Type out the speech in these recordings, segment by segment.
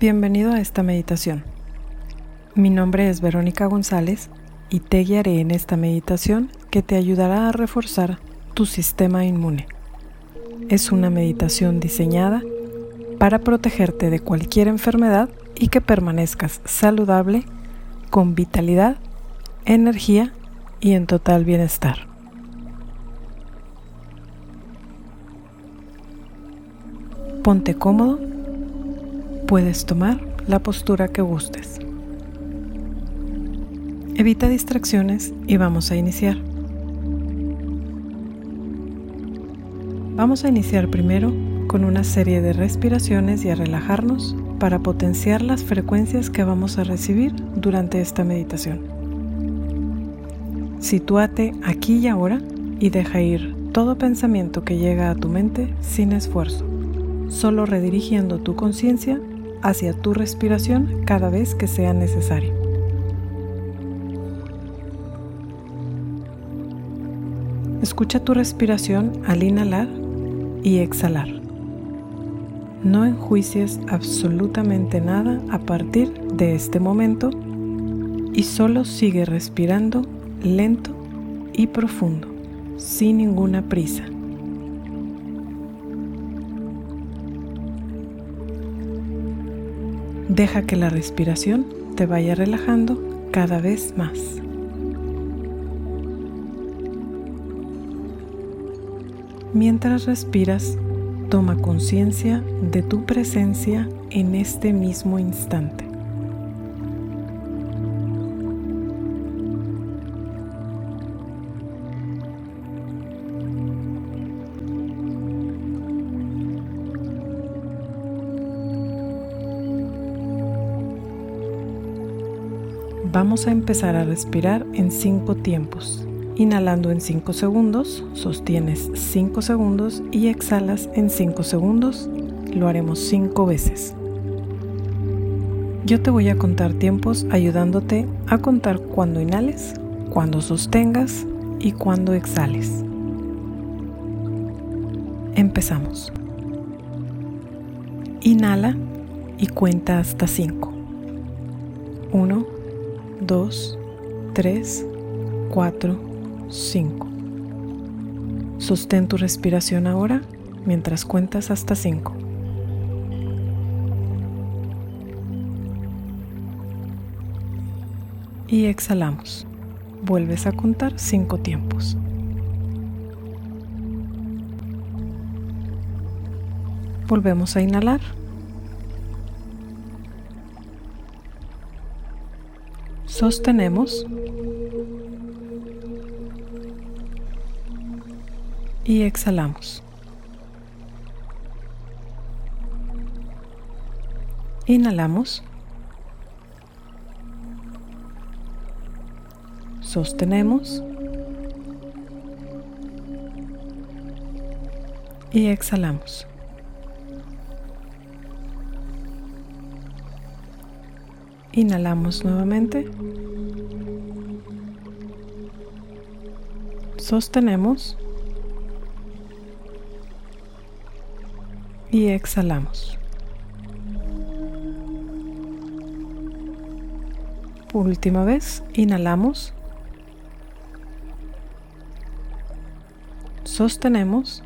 Bienvenido a esta meditación. Mi nombre es Verónica González y te guiaré en esta meditación que te ayudará a reforzar tu sistema inmune. Es una meditación diseñada para protegerte de cualquier enfermedad y que permanezcas saludable, con vitalidad, energía y en total bienestar. Ponte cómodo Puedes tomar la postura que gustes. Evita distracciones y vamos a iniciar. Vamos a iniciar primero con una serie de respiraciones y a relajarnos para potenciar las frecuencias que vamos a recibir durante esta meditación. Sitúate aquí y ahora y deja ir todo pensamiento que llega a tu mente sin esfuerzo, solo redirigiendo tu conciencia hacia tu respiración cada vez que sea necesario. Escucha tu respiración al inhalar y exhalar. No enjuicies absolutamente nada a partir de este momento y solo sigue respirando lento y profundo, sin ninguna prisa. Deja que la respiración te vaya relajando cada vez más. Mientras respiras, toma conciencia de tu presencia en este mismo instante. Vamos a empezar a respirar en cinco tiempos. Inhalando en 5 segundos, sostienes 5 segundos y exhalas en 5 segundos. Lo haremos 5 veces. Yo te voy a contar tiempos ayudándote a contar cuando inhales, cuando sostengas y cuando exhales. Empezamos. Inhala y cuenta hasta 5. 1 2, 3, 4, 5. Sostén tu respiración ahora mientras cuentas hasta 5. Y exhalamos. Vuelves a contar 5 tiempos. Volvemos a inhalar. Sostenemos y exhalamos. Inhalamos. Sostenemos. Y exhalamos. Inhalamos nuevamente. Sostenemos. Y exhalamos. Última vez, inhalamos. Sostenemos.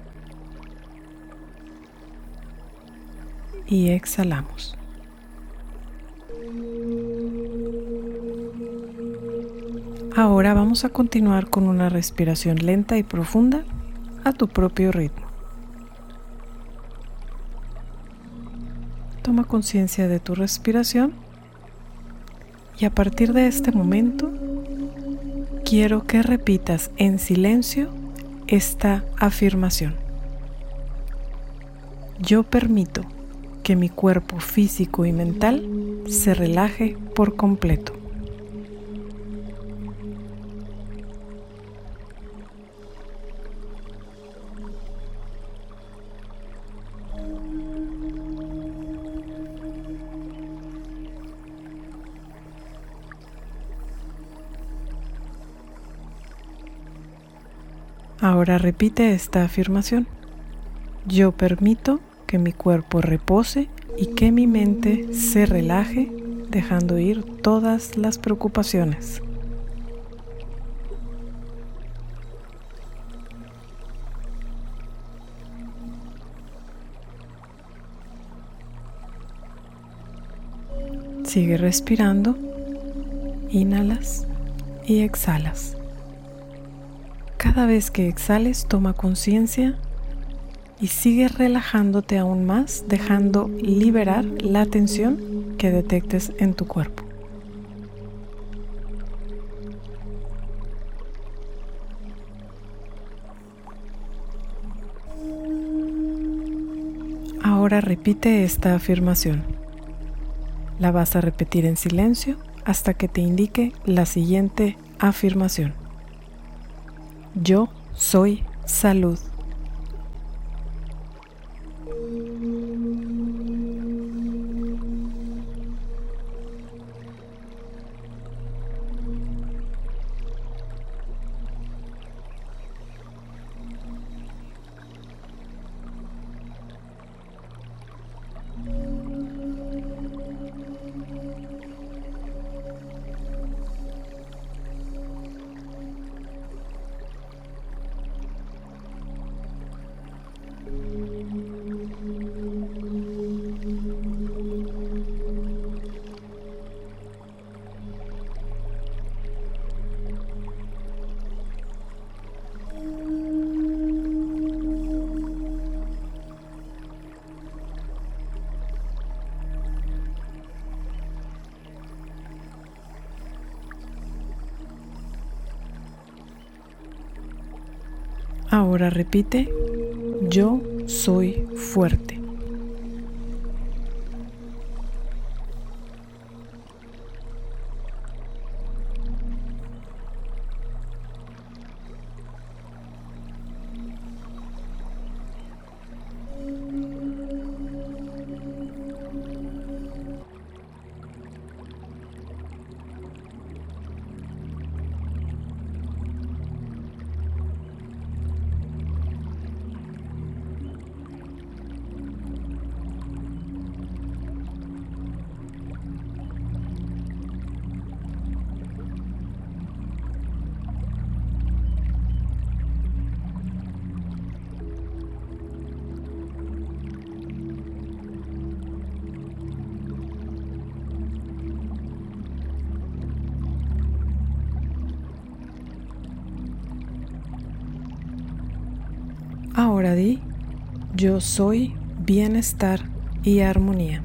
Y exhalamos. Ahora vamos a continuar con una respiración lenta y profunda a tu propio ritmo. Toma conciencia de tu respiración y a partir de este momento quiero que repitas en silencio esta afirmación. Yo permito que mi cuerpo físico y mental se relaje por completo. Ahora repite esta afirmación. Yo permito que mi cuerpo repose y que mi mente se relaje dejando ir todas las preocupaciones. Sigue respirando, inhalas y exhalas. Cada vez que exhales, toma conciencia y sigue relajándote aún más, dejando liberar la tensión que detectes en tu cuerpo. Ahora repite esta afirmación. La vas a repetir en silencio hasta que te indique la siguiente afirmación. Yo soy salud. Ahora repite, yo soy fuerte. Ahora di, yo soy bienestar y armonía.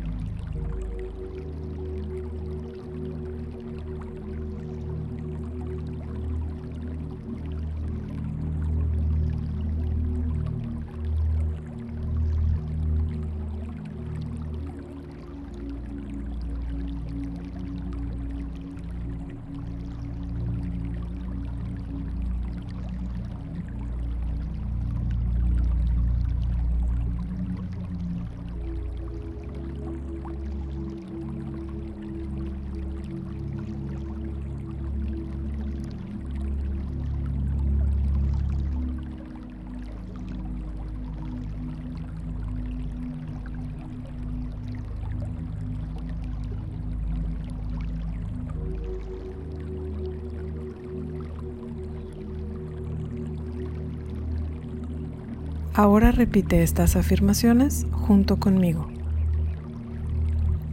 Ahora repite estas afirmaciones junto conmigo.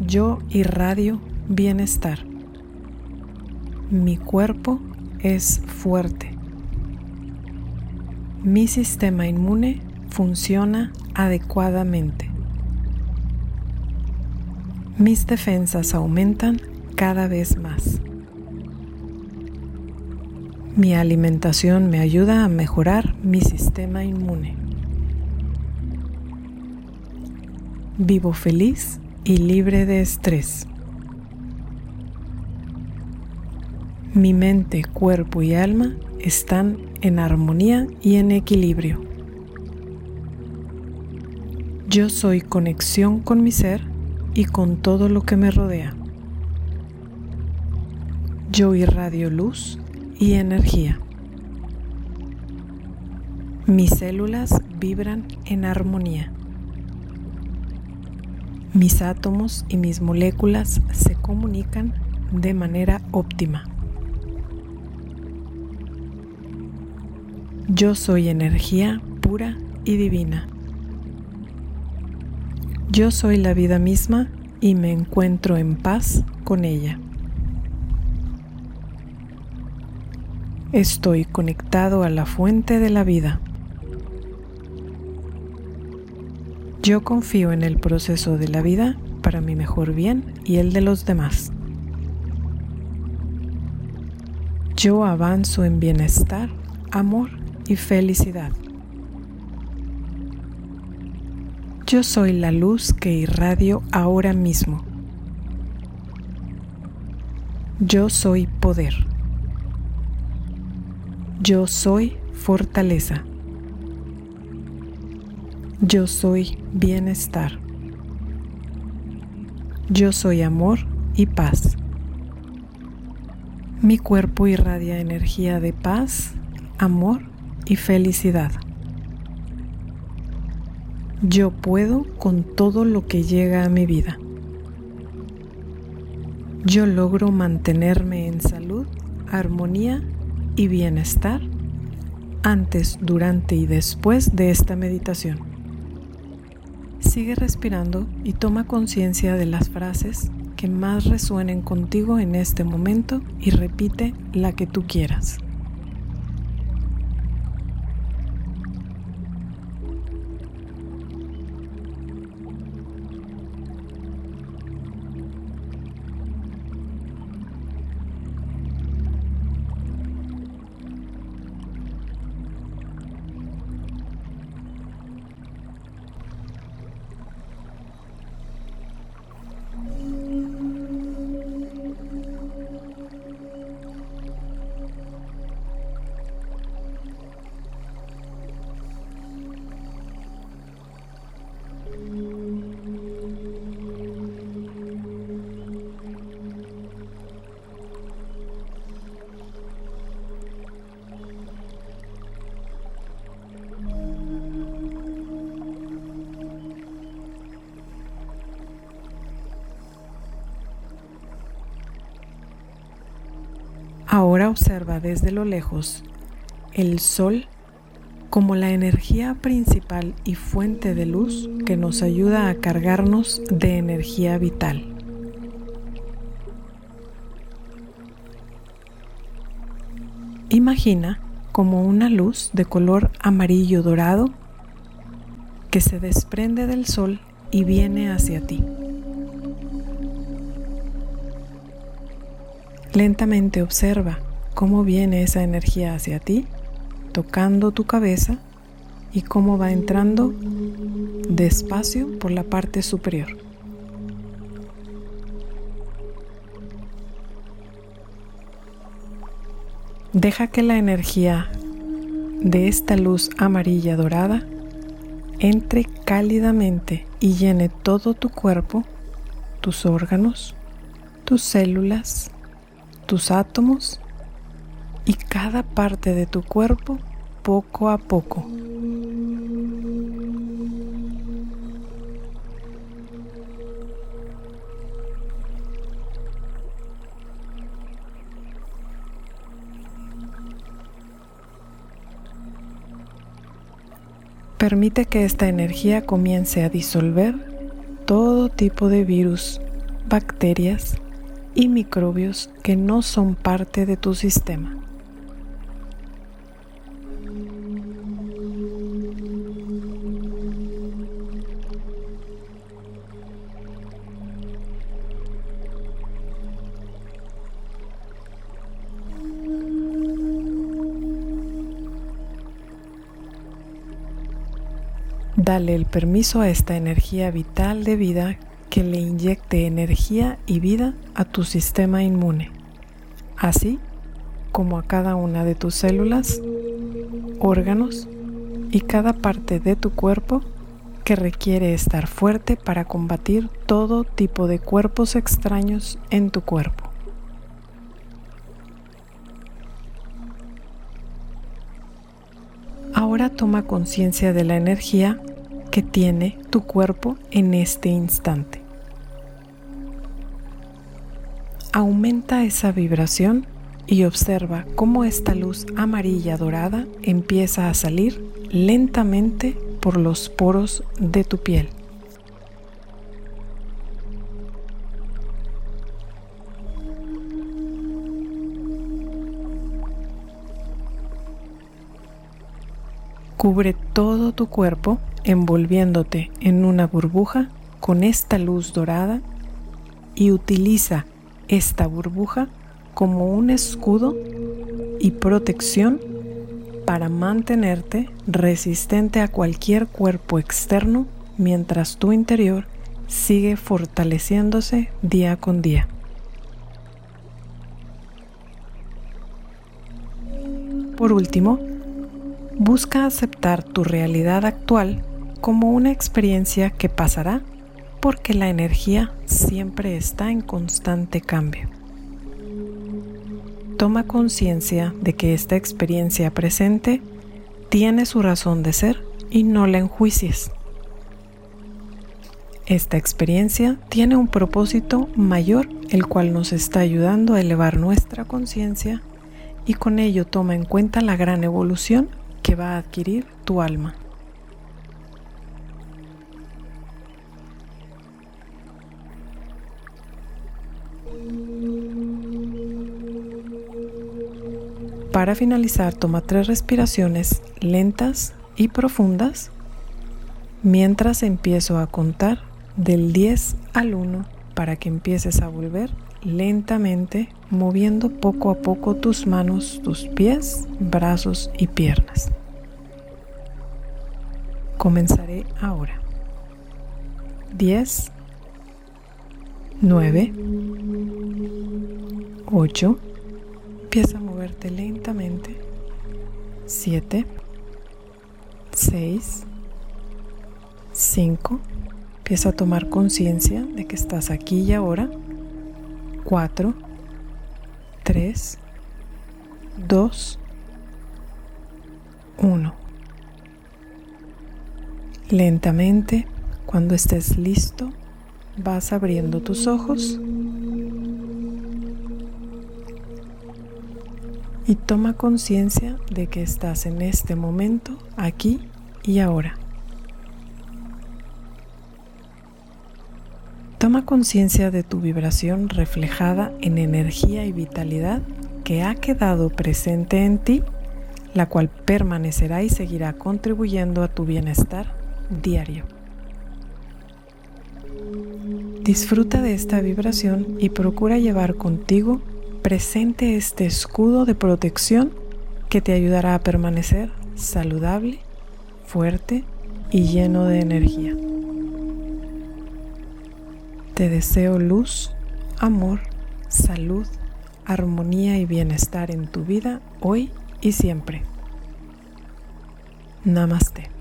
Yo irradio bienestar. Mi cuerpo es fuerte. Mi sistema inmune funciona adecuadamente. Mis defensas aumentan cada vez más. Mi alimentación me ayuda a mejorar mi sistema inmune. Vivo feliz y libre de estrés. Mi mente, cuerpo y alma están en armonía y en equilibrio. Yo soy conexión con mi ser y con todo lo que me rodea. Yo irradio luz y energía. Mis células vibran en armonía. Mis átomos y mis moléculas se comunican de manera óptima. Yo soy energía pura y divina. Yo soy la vida misma y me encuentro en paz con ella. Estoy conectado a la fuente de la vida. Yo confío en el proceso de la vida para mi mejor bien y el de los demás. Yo avanzo en bienestar, amor y felicidad. Yo soy la luz que irradio ahora mismo. Yo soy poder. Yo soy fortaleza. Yo soy bienestar. Yo soy amor y paz. Mi cuerpo irradia energía de paz, amor y felicidad. Yo puedo con todo lo que llega a mi vida. Yo logro mantenerme en salud, armonía y bienestar antes, durante y después de esta meditación. Sigue respirando y toma conciencia de las frases que más resuenen contigo en este momento y repite la que tú quieras. Ahora observa desde lo lejos el sol como la energía principal y fuente de luz que nos ayuda a cargarnos de energía vital. Imagina como una luz de color amarillo dorado que se desprende del sol y viene hacia ti. Lentamente observa cómo viene esa energía hacia ti, tocando tu cabeza y cómo va entrando despacio por la parte superior. Deja que la energía de esta luz amarilla dorada entre cálidamente y llene todo tu cuerpo, tus órganos, tus células, tus átomos y cada parte de tu cuerpo poco a poco. Permite que esta energía comience a disolver todo tipo de virus, bacterias y microbios que no son parte de tu sistema. Dale el permiso a esta energía vital de vida que le inyecte energía y vida a tu sistema inmune, así como a cada una de tus células, órganos y cada parte de tu cuerpo que requiere estar fuerte para combatir todo tipo de cuerpos extraños en tu cuerpo. Ahora toma conciencia de la energía que tiene tu cuerpo en este instante. Aumenta esa vibración y observa cómo esta luz amarilla dorada empieza a salir lentamente por los poros de tu piel. Cubre todo tu cuerpo envolviéndote en una burbuja con esta luz dorada y utiliza esta burbuja como un escudo y protección para mantenerte resistente a cualquier cuerpo externo mientras tu interior sigue fortaleciéndose día con día. Por último, busca aceptar tu realidad actual como una experiencia que pasará porque la energía siempre está en constante cambio. Toma conciencia de que esta experiencia presente tiene su razón de ser y no la enjuicies. Esta experiencia tiene un propósito mayor, el cual nos está ayudando a elevar nuestra conciencia y con ello toma en cuenta la gran evolución que va a adquirir tu alma. Para finalizar, toma tres respiraciones lentas y profundas mientras empiezo a contar del 10 al 1 para que empieces a volver lentamente moviendo poco a poco tus manos, tus pies, brazos y piernas. Comenzaré ahora. 10, 9, 8, empieza a moverte lentamente. 7, 6, 5, empieza a tomar conciencia de que estás aquí y ahora. 4, 3, 2, 1. Lentamente, cuando estés listo, vas abriendo tus ojos y toma conciencia de que estás en este momento, aquí y ahora. Toma conciencia de tu vibración reflejada en energía y vitalidad que ha quedado presente en ti, la cual permanecerá y seguirá contribuyendo a tu bienestar diario. Disfruta de esta vibración y procura llevar contigo presente este escudo de protección que te ayudará a permanecer saludable, fuerte y lleno de energía. Te deseo luz, amor, salud, armonía y bienestar en tu vida hoy y siempre. Namaste.